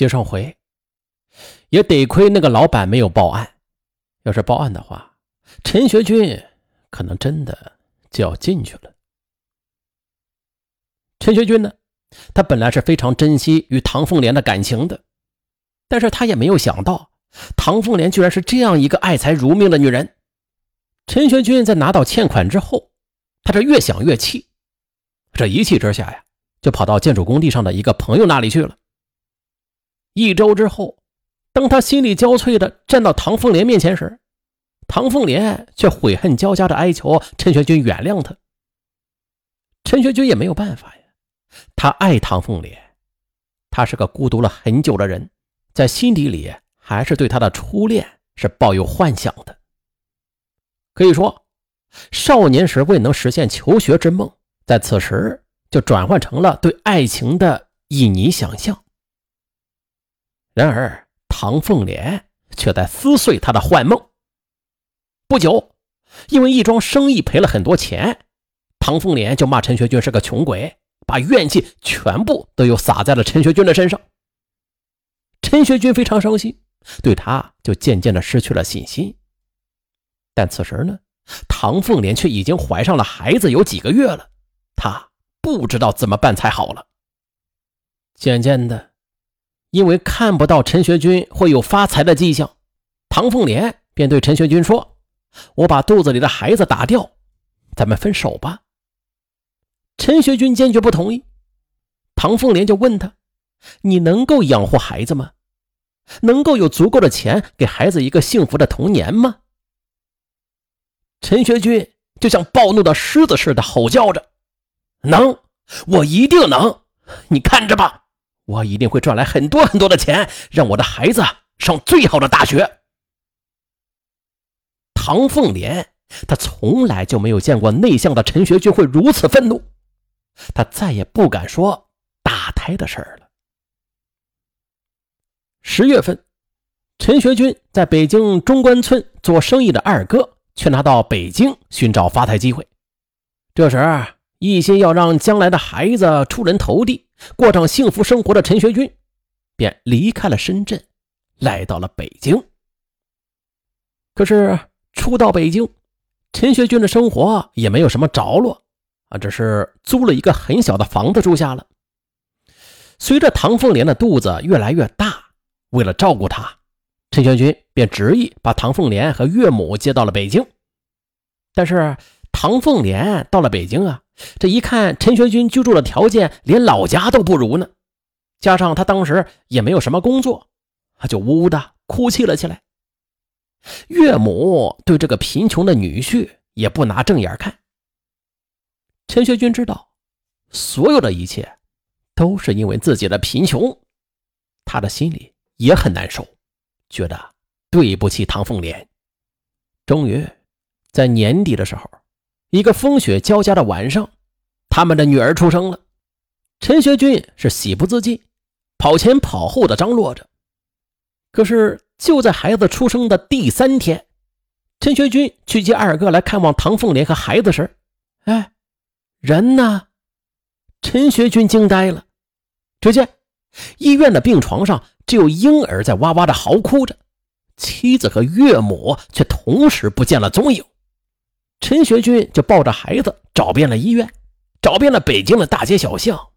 接上回，也得亏那个老板没有报案。要是报案的话，陈学军可能真的就要进去了。陈学军呢，他本来是非常珍惜与唐凤莲的感情的，但是他也没有想到，唐凤莲居然是这样一个爱财如命的女人。陈学军在拿到欠款之后，他这越想越气，这一气之下呀，就跑到建筑工地上的一个朋友那里去了。一周之后，当他心力交瘁的站到唐凤莲面前时，唐凤莲却悔恨交加的哀求陈学军原谅他。陈学军也没有办法呀，他爱唐凤莲，他是个孤独了很久的人，在心底里还是对他的初恋是抱有幻想的。可以说，少年时未能实现求学之梦，在此时就转换成了对爱情的旖旎想象。然而，唐凤莲却在撕碎他的幻梦。不久，因为一桩生意赔了很多钱，唐凤莲就骂陈学军是个穷鬼，把怨气全部都又撒在了陈学军的身上。陈学军非常伤心，对他就渐渐的失去了信心。但此时呢，唐凤莲却已经怀上了孩子有几个月了，她不知道怎么办才好了。渐渐的，因为看不到陈学军会有发财的迹象，唐凤莲便对陈学军说：“我把肚子里的孩子打掉，咱们分手吧。”陈学军坚决不同意。唐凤莲就问他：“你能够养活孩子吗？能够有足够的钱给孩子一个幸福的童年吗？”陈学军就像暴怒的狮子似的吼叫着：“能，我一定能！你看着吧，我一定会赚来很多很多的钱，让我的孩子上最好的大学。”唐凤莲，他从来就没有见过内向的陈学军会如此愤怒，他再也不敢说打胎的事儿了。十月份，陈学军在北京中关村做生意的二哥。却拿到北京寻找发财机会。这时，一心要让将来的孩子出人头地，过上幸福生活的陈学军，便离开了深圳，来到了北京。可是，初到北京，陈学军的生活也没有什么着落啊，只是租了一个很小的房子住下了。随着唐凤莲的肚子越来越大，为了照顾她。陈学军便执意把唐凤莲和岳母接到了北京，但是唐凤莲到了北京啊，这一看陈学军居住的条件连老家都不如呢，加上他当时也没有什么工作，他就呜呜的哭泣了起来。岳母对这个贫穷的女婿也不拿正眼看。陈学军知道，所有的一切都是因为自己的贫穷，他的心里也很难受。觉得对不起唐凤莲。终于，在年底的时候，一个风雪交加的晚上，他们的女儿出生了。陈学军是喜不自禁，跑前跑后的张罗着。可是就在孩子出生的第三天，陈学军去接二哥来看望唐凤莲和孩子时，哎，人呢？陈学军惊呆了。只见医院的病床上。只有婴儿在哇哇的嚎哭着，妻子和岳母却同时不见了踪影。陈学军就抱着孩子找遍了医院，找遍了北京的大街小巷，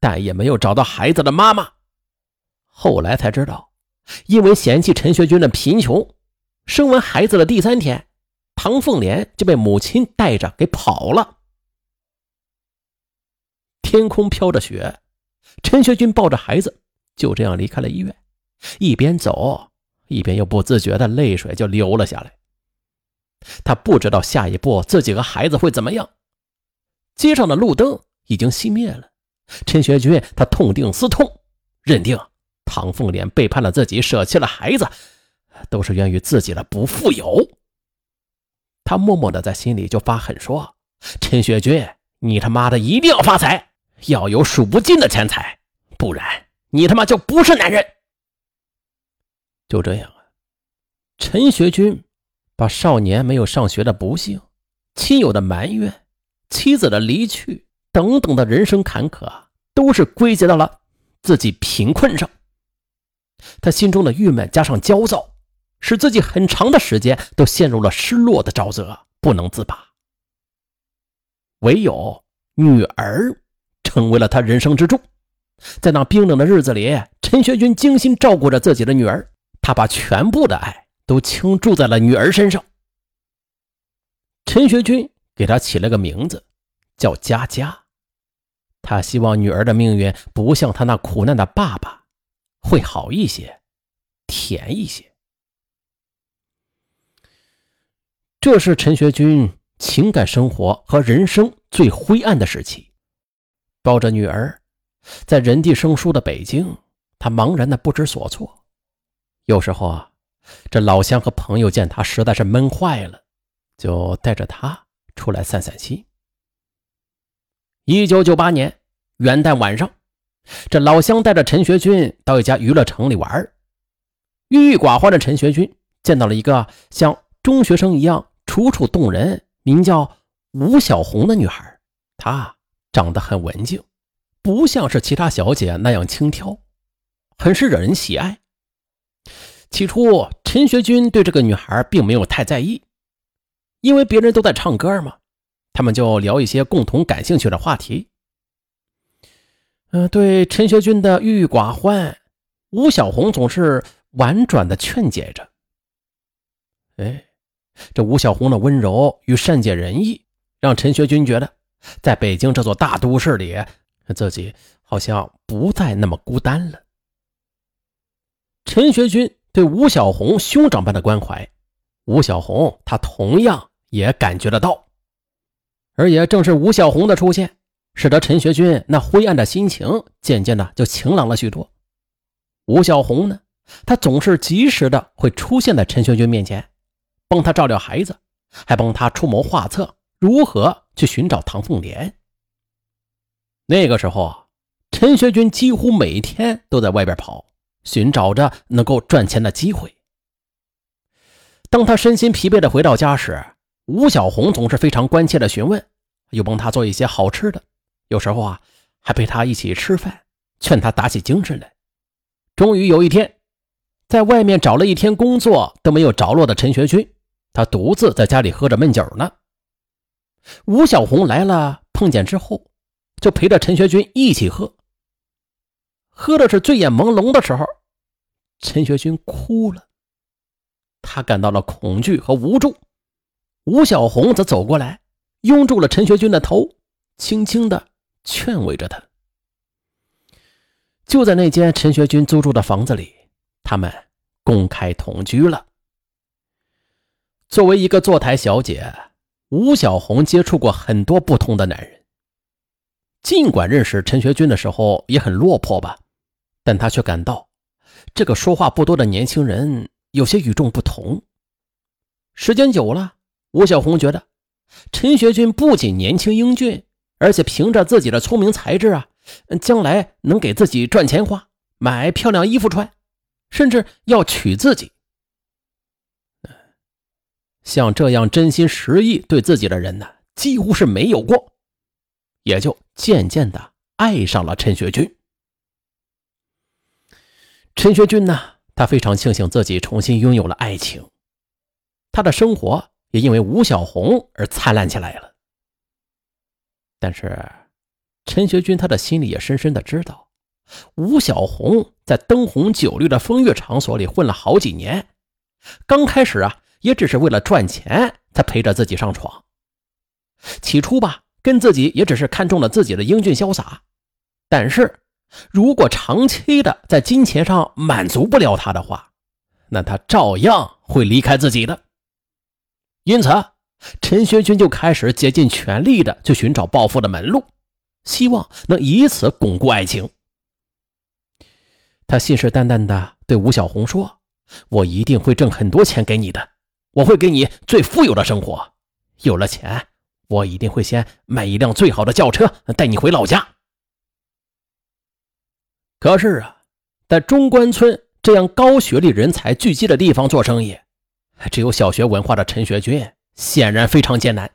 但也没有找到孩子的妈妈。后来才知道，因为嫌弃陈学军的贫穷，生完孩子的第三天，唐凤莲就被母亲带着给跑了。天空飘着雪，陈学军抱着孩子。就这样离开了医院，一边走一边又不自觉的泪水就流了下来。他不知道下一步自己和孩子会怎么样。街上的路灯已经熄灭了，陈学军他痛定思痛，认定唐凤莲背叛了自己，舍弃了孩子，都是源于自己的不富有。他默默的在心里就发狠说：“陈学军，你他妈的一定要发财，要有数不尽的钱财，不然。”你他妈就不是男人！就这样啊，陈学军把少年没有上学的不幸、亲友的埋怨、妻子的离去等等的人生坎坷，都是归结到了自己贫困上。他心中的郁闷加上焦躁，使自己很长的时间都陷入了失落的沼泽，不能自拔。唯有女儿成为了他人生支柱。在那冰冷的日子里，陈学军精心照顾着自己的女儿，他把全部的爱都倾注在了女儿身上。陈学军给她起了个名字，叫佳佳。他希望女儿的命运不像他那苦难的爸爸，会好一些，甜一些。这是陈学军情感生活和人生最灰暗的时期，抱着女儿。在人地生疏的北京，他茫然的不知所措。有时候啊，这老乡和朋友见他实在是闷坏了，就带着他出来散散心。一九九八年元旦晚上，这老乡带着陈学军到一家娱乐城里玩。郁郁寡欢的陈学军见到了一个像中学生一样楚楚动人、名叫吴小红的女孩，她长得很文静。不像是其他小姐那样轻佻，很是惹人喜爱。起初，陈学军对这个女孩并没有太在意，因为别人都在唱歌嘛，他们就聊一些共同感兴趣的话题。嗯，对陈学军的郁郁寡欢，吴小红总是婉转的劝解着。哎，这吴小红的温柔与善解人意，让陈学军觉得，在北京这座大都市里。自己好像不再那么孤单了。陈学军对吴小红兄长般的关怀，吴小红他同样也感觉得到，而也正是吴小红的出现，使得陈学军那灰暗的心情渐渐的就晴朗了许多。吴小红呢，他总是及时的会出现在陈学军面前，帮他照料孩子，还帮他出谋划策，如何去寻找唐凤莲。那个时候啊，陈学军几乎每天都在外边跑，寻找着能够赚钱的机会。当他身心疲惫的回到家时，吴小红总是非常关切的询问，又帮他做一些好吃的，有时候啊，还陪他一起吃饭，劝他打起精神来。终于有一天，在外面找了一天工作都没有着落的陈学军，他独自在家里喝着闷酒呢。吴小红来了，碰见之后。就陪着陈学军一起喝，喝的是醉眼朦胧的时候，陈学军哭了，他感到了恐惧和无助。吴小红则走过来，拥住了陈学军的头，轻轻的劝慰着他。就在那间陈学军租住的房子里，他们公开同居了。作为一个坐台小姐，吴小红接触过很多不同的男人。尽管认识陈学军的时候也很落魄吧，但他却感到这个说话不多的年轻人有些与众不同。时间久了，吴小红觉得陈学军不仅年轻英俊，而且凭着自己的聪明才智啊，将来能给自己赚钱花，买漂亮衣服穿，甚至要娶自己。像这样真心实意对自己的人呢，几乎是没有过。也就渐渐的爱上了陈学军。陈学军呢，他非常庆幸自己重新拥有了爱情，他的生活也因为吴小红而灿烂起来了。但是，陈学军他的心里也深深的知道，吴小红在灯红酒绿的风月场所里混了好几年，刚开始啊，也只是为了赚钱才陪着自己上床。起初吧。跟自己也只是看中了自己的英俊潇洒，但是如果长期的在金钱上满足不了他的话，那他照样会离开自己的。因此，陈学军就开始竭尽全力的去寻找暴富的门路，希望能以此巩固爱情。他信誓旦旦的对吴小红说：“我一定会挣很多钱给你的，我会给你最富有的生活，有了钱。”我一定会先买一辆最好的轿车带你回老家。可是啊，在中关村这样高学历人才聚集的地方做生意，只有小学文化的陈学军显然非常艰难，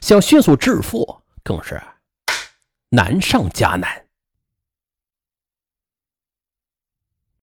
想迅速致富更是难上加难。